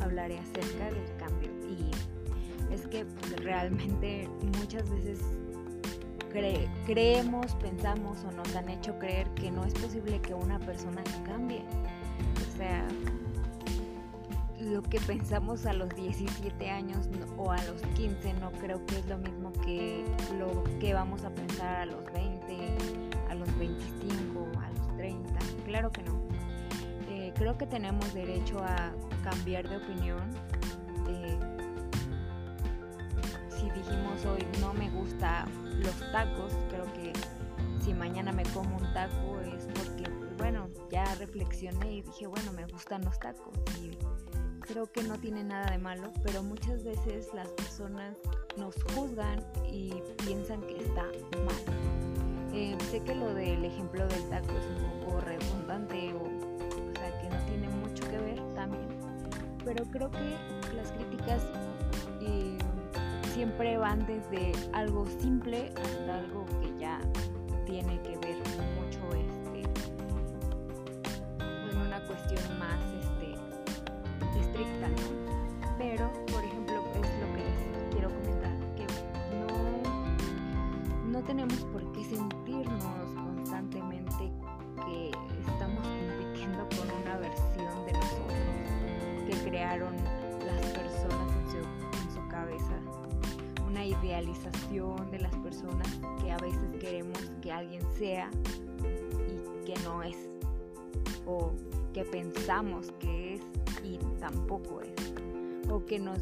hablaré acerca del cambio y es que realmente muchas veces creemos, pensamos o nos han hecho creer que no es posible que una persona cambie. O sea, lo que pensamos a los 17 años o a los 15 no creo que es lo mismo que lo que vamos a pensar a los 20, a los 25, a los 30. Claro que no. Creo que tenemos derecho a cambiar de opinión. Eh, si dijimos hoy no me gusta los tacos, creo que si mañana me como un taco es porque, bueno, ya reflexioné y dije, bueno, me gustan los tacos. Y creo que no tiene nada de malo, pero muchas veces las personas nos juzgan y piensan que está mal. Eh, sé que lo del ejemplo del taco es un poco redundante o pero creo que las críticas eh, siempre van desde algo simple hasta algo que ya tiene que ver mucho este en una cuestión más de las personas que a veces queremos que alguien sea y que no es, o que pensamos que es y tampoco es, o que nos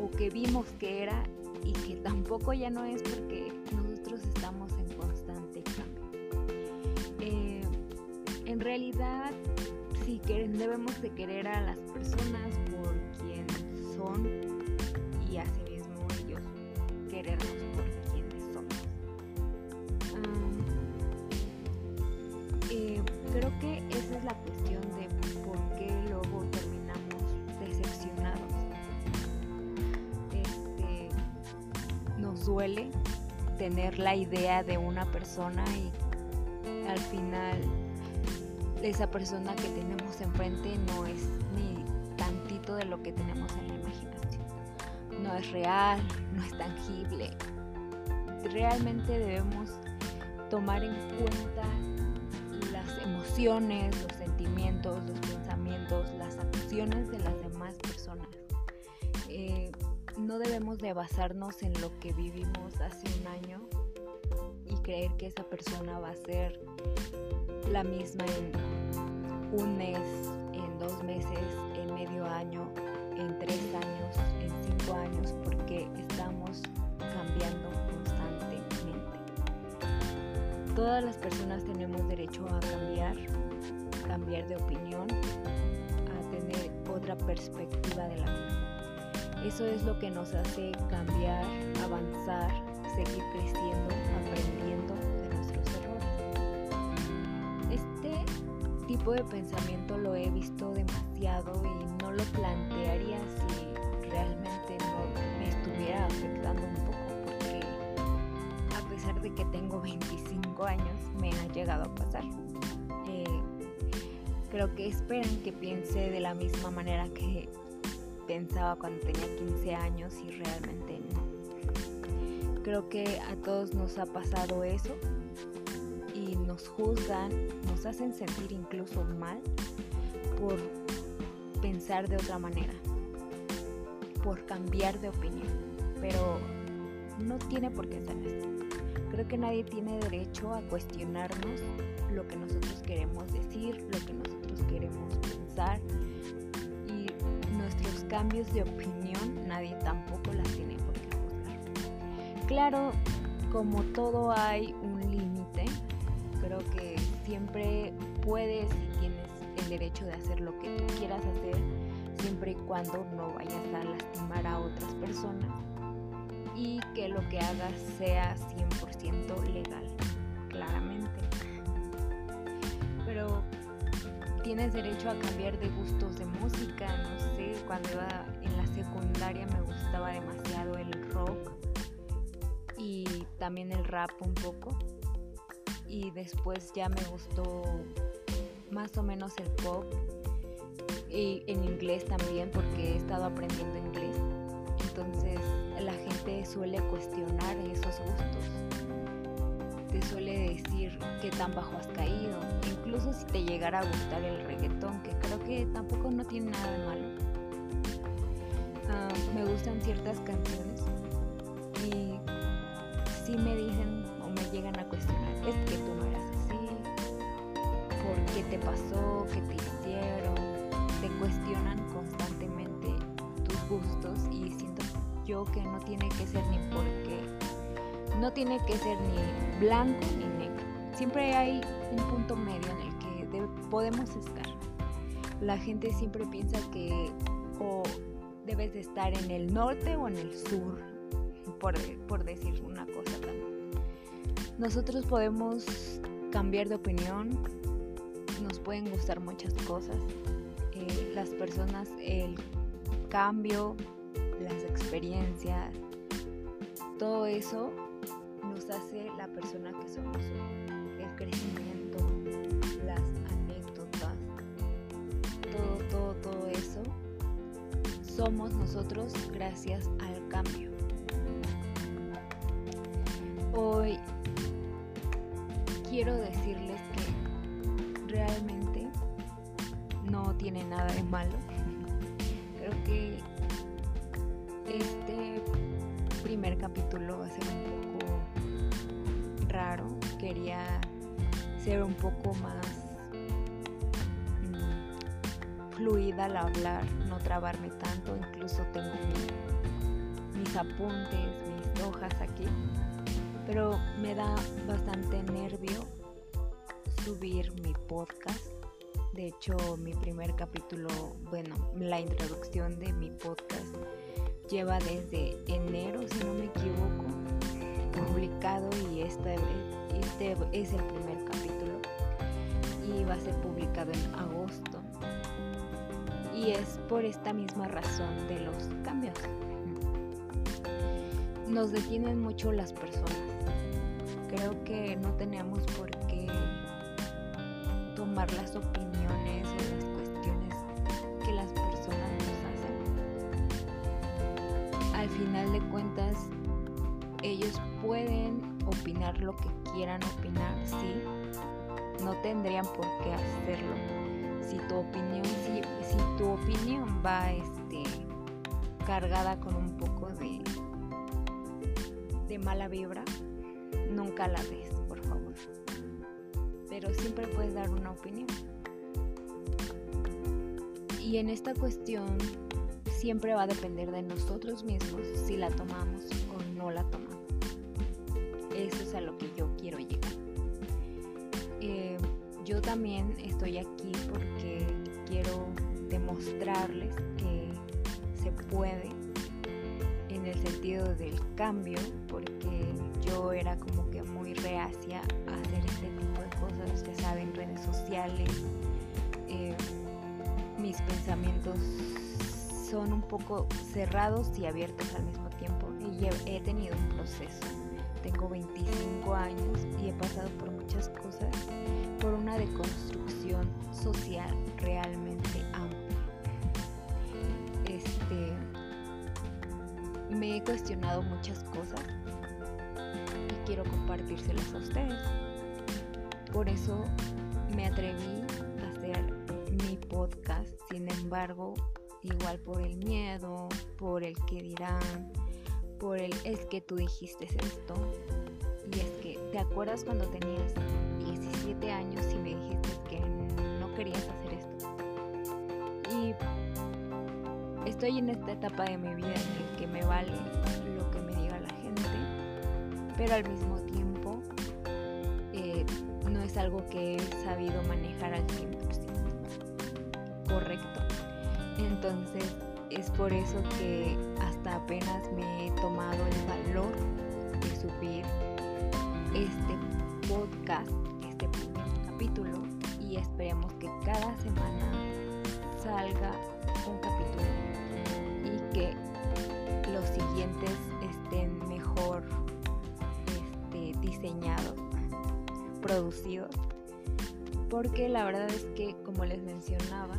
o que vimos que era y que tampoco ya no es porque nosotros estamos en constante cambio. Eh, en realidad, sí debemos de querer a las personas por quien son nos duele tener la idea de una persona y al final esa persona que tenemos enfrente no es ni tantito de lo que tenemos en la imaginación no es real, no es tangible. Realmente debemos tomar en cuenta las emociones, los sentimientos, los pensamientos, las acciones de las no debemos de basarnos en lo que vivimos hace un año y creer que esa persona va a ser la misma en un mes, en dos meses, en medio año, en tres años, en cinco años, porque estamos cambiando constantemente. Todas las personas tenemos derecho a cambiar, cambiar de opinión, a tener otra perspectiva de la vida. Eso es lo que nos hace cambiar, avanzar, seguir creciendo, aprendiendo de nuestros errores. Este tipo de pensamiento lo he visto demasiado y no lo plantearía si realmente no me estuviera afectando un poco porque a pesar de que tengo 25 años me ha llegado a pasar. Eh, creo que esperan que piense de la misma manera que pensaba cuando tenía 15 años y realmente no. Creo que a todos nos ha pasado eso y nos juzgan, nos hacen sentir incluso mal por pensar de otra manera, por cambiar de opinión, pero no tiene por qué ser así. Creo que nadie tiene derecho a cuestionarnos lo que nosotros queremos decir, lo que nosotros queremos pensar nuestros cambios de opinión nadie tampoco las tiene por qué juzgar. Claro, como todo hay un límite, creo que siempre puedes y tienes el derecho de hacer lo que tú quieras hacer siempre y cuando no vayas a lastimar a otras personas y que lo que hagas sea 100% legal, claramente. Tienes derecho a cambiar de gustos de música, no sé, cuando iba en la secundaria me gustaba demasiado el rock y también el rap un poco y después ya me gustó más o menos el pop. y en inglés también porque he estado aprendiendo inglés. Entonces la gente suele cuestionar esos gustos. Te suele decir qué tan bajo has caído. Incluso si te llegara a gustar el reggaetón, que creo que tampoco no tiene nada de malo. Ah, me gustan ciertas canciones y si me dicen o me llegan a cuestionar, es que tú no eras así, por qué te pasó, qué te hicieron, te cuestionan constantemente tus gustos y siento yo que no tiene que ser ni no tiene que ser ni blanco ni negro, siempre hay un punto medio en el que podemos estar. La gente siempre piensa que o debes de estar en el norte o en el sur, por, por decir una cosa también. Nosotros podemos cambiar de opinión, nos pueden gustar muchas cosas, eh, las personas, el cambio, las experiencias, todo eso hace la persona que somos, el crecimiento, las anécdotas, todo, todo, todo eso somos nosotros gracias al cambio. Hoy quiero decirles que realmente no tiene nada de malo. Creo que este primer capítulo va a ser un poco raro. Quería ser un poco más mm, fluida al hablar, no trabarme tanto. Incluso tengo mis apuntes, mis hojas aquí pero me da bastante nervio subir mi podcast. De hecho, mi primer capítulo, bueno, la introducción de mi podcast lleva desde enero, si no me equivoco, publicado y este, este es el primer capítulo y va a ser publicado en agosto. Y es por esta misma razón de los cambios. Nos detienen mucho las personas creo que no tenemos por qué tomar las opiniones lo que quieran opinar, sí. No tendrían por qué hacerlo. Si tu opinión, si, si tu opinión va este, cargada con un poco de, de mala vibra, nunca la des, por favor. Pero siempre puedes dar una opinión. Y en esta cuestión siempre va a depender de nosotros mismos si la tomamos o no la tomamos. A lo que yo quiero llegar. Eh, yo también estoy aquí porque quiero demostrarles que se puede en el sentido del cambio, porque yo era como que muy reacia a hacer este tipo de cosas, ya saben, redes sociales. Eh, mis pensamientos son un poco cerrados y abiertos al mismo tiempo y he tenido un proceso. Tengo 25 años y he pasado por muchas cosas, por una deconstrucción social realmente amplia. Este, me he cuestionado muchas cosas y quiero compartírselas a ustedes. Por eso me atreví a hacer mi podcast, sin embargo, igual por el miedo, por el que dirán, por el es que tú dijiste esto. Y es que, ¿te acuerdas cuando tenías 17 años y me dijiste que no querías hacer esto? Y estoy en esta etapa de mi vida en el que me vale lo que me diga la gente, pero al mismo tiempo eh, no es algo que he sabido manejar al 100%. Correcto. Entonces es por eso que hasta apenas me he tomado el valor de subir este podcast, este primer capítulo y esperemos que cada semana salga un capítulo que los siguientes estén mejor este, diseñados, producidos, porque la verdad es que, como les mencionaba,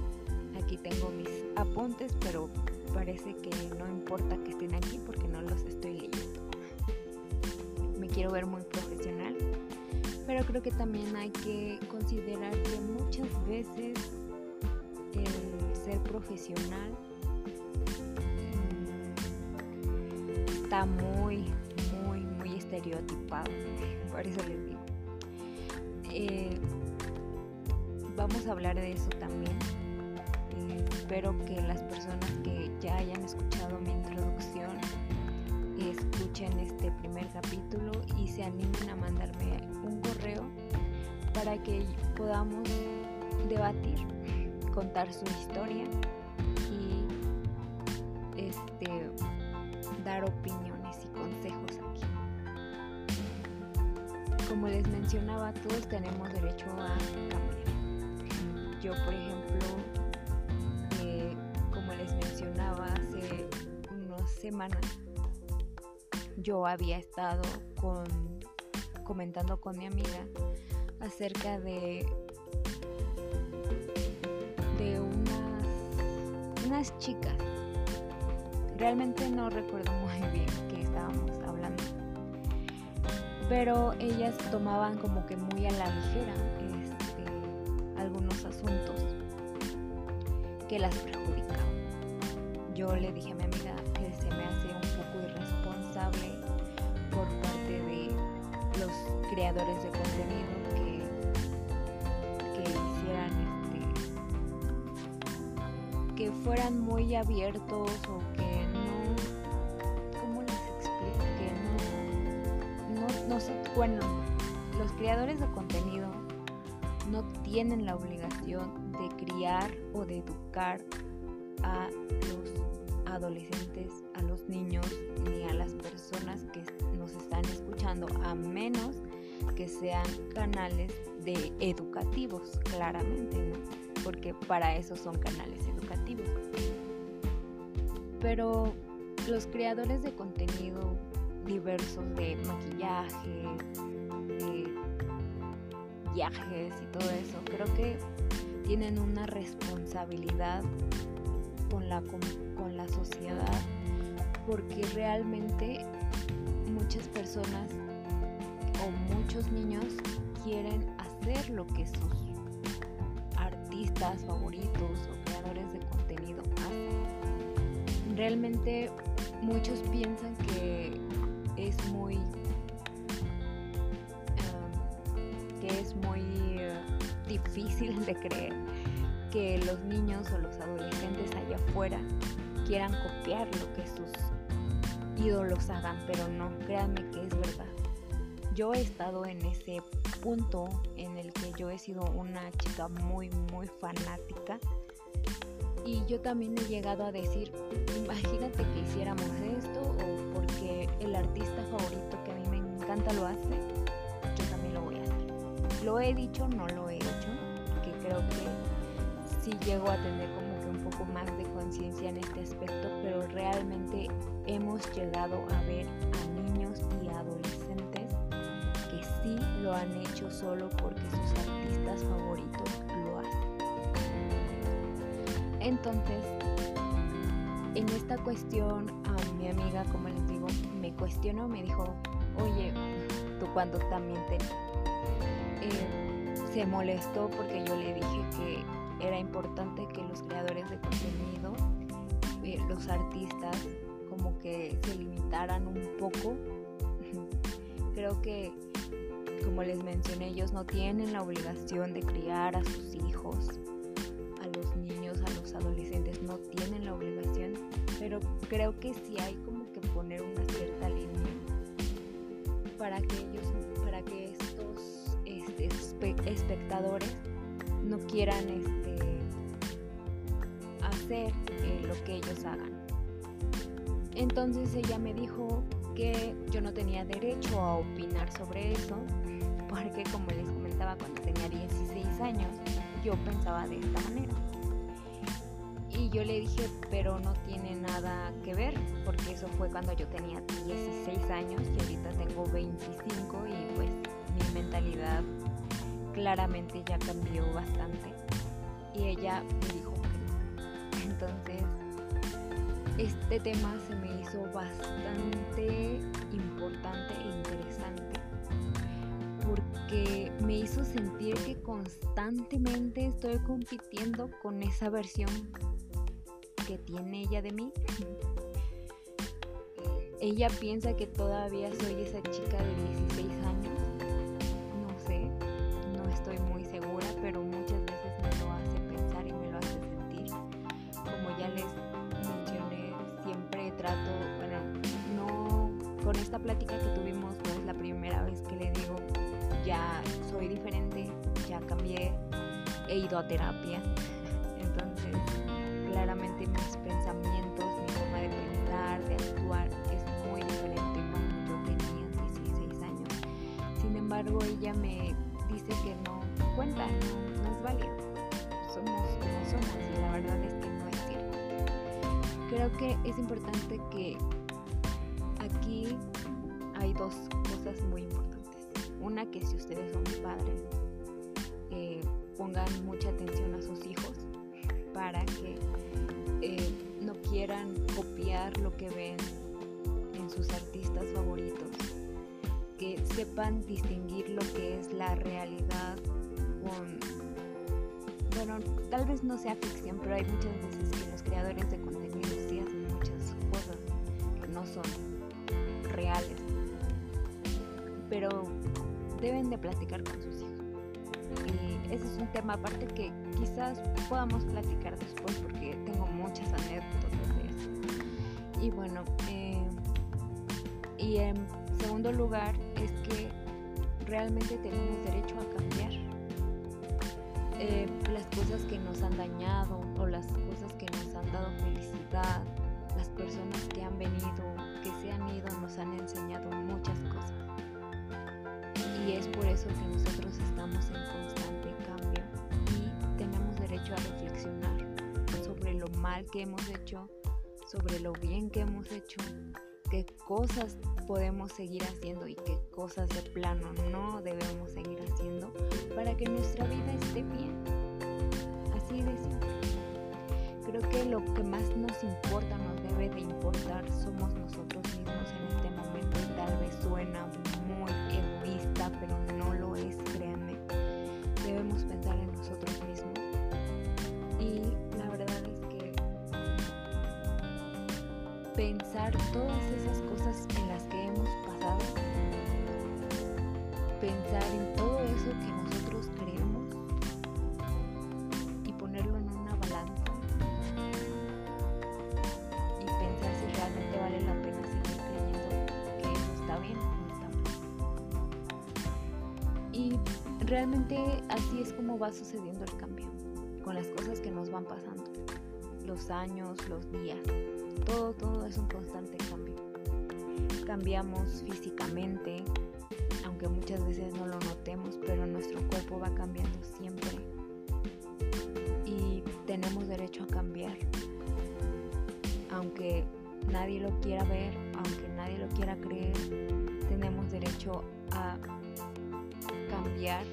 aquí tengo mis apuntes, pero parece que no importa que estén aquí porque no los estoy leyendo. Me quiero ver muy profesional, pero creo que también hay que considerar que muchas veces el ser profesional está muy, muy, muy estereotipado. Por eso les digo. Eh, vamos a hablar de eso también. Espero que las personas que ya hayan escuchado mi introducción escuchen este primer capítulo y se animen a mandarme un correo para que podamos debatir, contar su historia y este dar opiniones y consejos aquí. Como les mencionaba, todos tenemos derecho a cambiar. Yo, por ejemplo, mencionaba hace unas semanas, yo había estado con, comentando con mi amiga acerca de, de unas, unas chicas. Realmente no recuerdo muy bien qué estábamos hablando. Pero ellas tomaban como que muy a la ligera este, algunos asuntos que las perjudicaban. Yo le dije a mi amiga que se me hace un poco irresponsable por parte de los creadores de contenido que, que hicieran este que fueran muy abiertos o que no ¿cómo les explico? que no no, no sé bueno los creadores de contenido no tienen la obligación de criar o de educar a los adolescentes, a los niños ni a las personas que nos están escuchando, a menos que sean canales de educativos, claramente, ¿no? Porque para eso son canales educativos. Pero los creadores de contenido diversos de maquillaje, de viajes y todo eso, creo que tienen una responsabilidad con la, con, la sociedad porque realmente muchas personas o muchos niños quieren hacer lo que sus artistas favoritos o creadores de contenido hacen. Realmente muchos piensan que es muy um, que es muy uh, difícil de creer que los niños o los adolescentes allá afuera quieran copiar lo que sus ídolos hagan, pero no, créanme que es verdad. Yo he estado en ese punto en el que yo he sido una chica muy, muy fanática y yo también he llegado a decir, imagínate que hiciéramos esto o porque el artista favorito que a mí me encanta lo hace, yo también lo voy a hacer. Lo he dicho, no lo he hecho, que creo que sí llego a tener como que un poco más de conciencia en este aspecto, pero realmente hemos llegado a ver a niños y adolescentes que sí lo han hecho solo porque sus artistas favoritos lo hacen. Entonces, en esta cuestión, a mi amiga, como les digo, me cuestionó, me dijo, oye, tú cuando también te... Eh, se molestó porque yo le dije que era importante que los creadores de contenido, eh, los artistas, como que se limitaran un poco. Creo que, como les mencioné, ellos no tienen la obligación de criar a sus hijos, a los niños, a los adolescentes, no tienen la obligación, pero creo que sí hay como que poner una cierta línea para que ellos, para que estos este, espectadores no quieran este, hacer eh, lo que ellos hagan. Entonces ella me dijo que yo no tenía derecho a opinar sobre eso, porque como les comentaba, cuando tenía 16 años, yo pensaba de esta manera. Y yo le dije, pero no tiene nada que ver, porque eso fue cuando yo tenía 16 años y ahorita tengo 25 y pues mi mentalidad claramente ya cambió bastante. Y ella me dijo que Entonces, este tema se me hizo bastante importante e interesante porque me hizo sentir que constantemente estoy compitiendo con esa versión que tiene ella de mí. Ella piensa que todavía soy esa chica de 16 años. He ido a terapia. Entonces, claramente mis pensamientos, mi forma de pensar, de actuar es muy diferente cuando yo tenía 16 años. Sin embargo, ella me dice que no cuenta, no, es válido. Somos como somos y la verdad es que no es cierto. Creo que es importante que aquí hay dos cosas muy importantes. Una que si ustedes son padres, eh, pongan mucha atención a sus hijos para que eh, no quieran copiar lo que ven en sus artistas favoritos, que sepan distinguir lo que es la realidad con, bueno, tal vez no sea ficción, pero hay muchas veces que los creadores de contenido sí hacen muchas cosas que no son reales, pero deben de platicar con sus hijos. Ese es un tema aparte que quizás podamos platicar después porque tengo muchas anécdotas de eso. Y bueno, eh, y en segundo lugar es que realmente tenemos derecho a cambiar. Eh, las cosas que nos han dañado o las cosas que nos han dado felicidad, las personas que han venido, que se han ido, nos han enseñado muchas cosas. Y es por eso que nosotros estamos en constante cambio y tenemos derecho a reflexionar sobre lo mal que hemos hecho, sobre lo bien que hemos hecho, qué cosas podemos seguir haciendo y qué cosas de plano no debemos seguir haciendo para que nuestra vida esté bien. Así de simple. Creo que lo que más nos importa, nos debe de importar, somos nosotros mismos en este momento y tal vez suena pero no lo es, créanme. Debemos pensar en nosotros mismos. Y la verdad es que pensar todas esas cosas en las que hemos pasado, pensar en todo eso que va sucediendo el cambio, con las cosas que nos van pasando, los años, los días todo, todo es un constante cambio. Cambiamos físicamente, aunque muchas veces no lo notemos, pero nuestro cuerpo va cambiando siempre. Y tenemos derecho a cambiar. Aunque nadie lo quiera ver, aunque nadie lo quiera creer, tenemos derecho a cambiar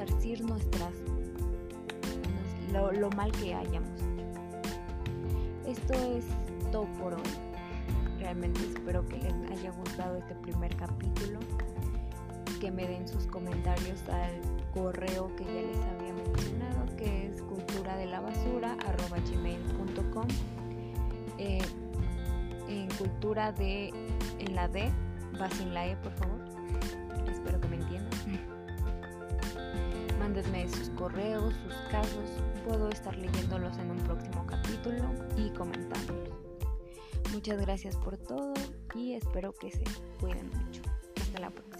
resarcir nuestras lo, mal que hayamos esto es todo por hoy. Realmente espero que les haya gustado este primer capítulo. Que me den sus comentarios al correo que ya les había mencionado, que es cultura de la basura gmail.com. Eh, en cultura de en la D, va sin la E, por favor. Mándenme sus correos, sus casos. Puedo estar leyéndolos en un próximo capítulo y comentándolos. Muchas gracias por todo y espero que se cuiden mucho. Hasta la próxima.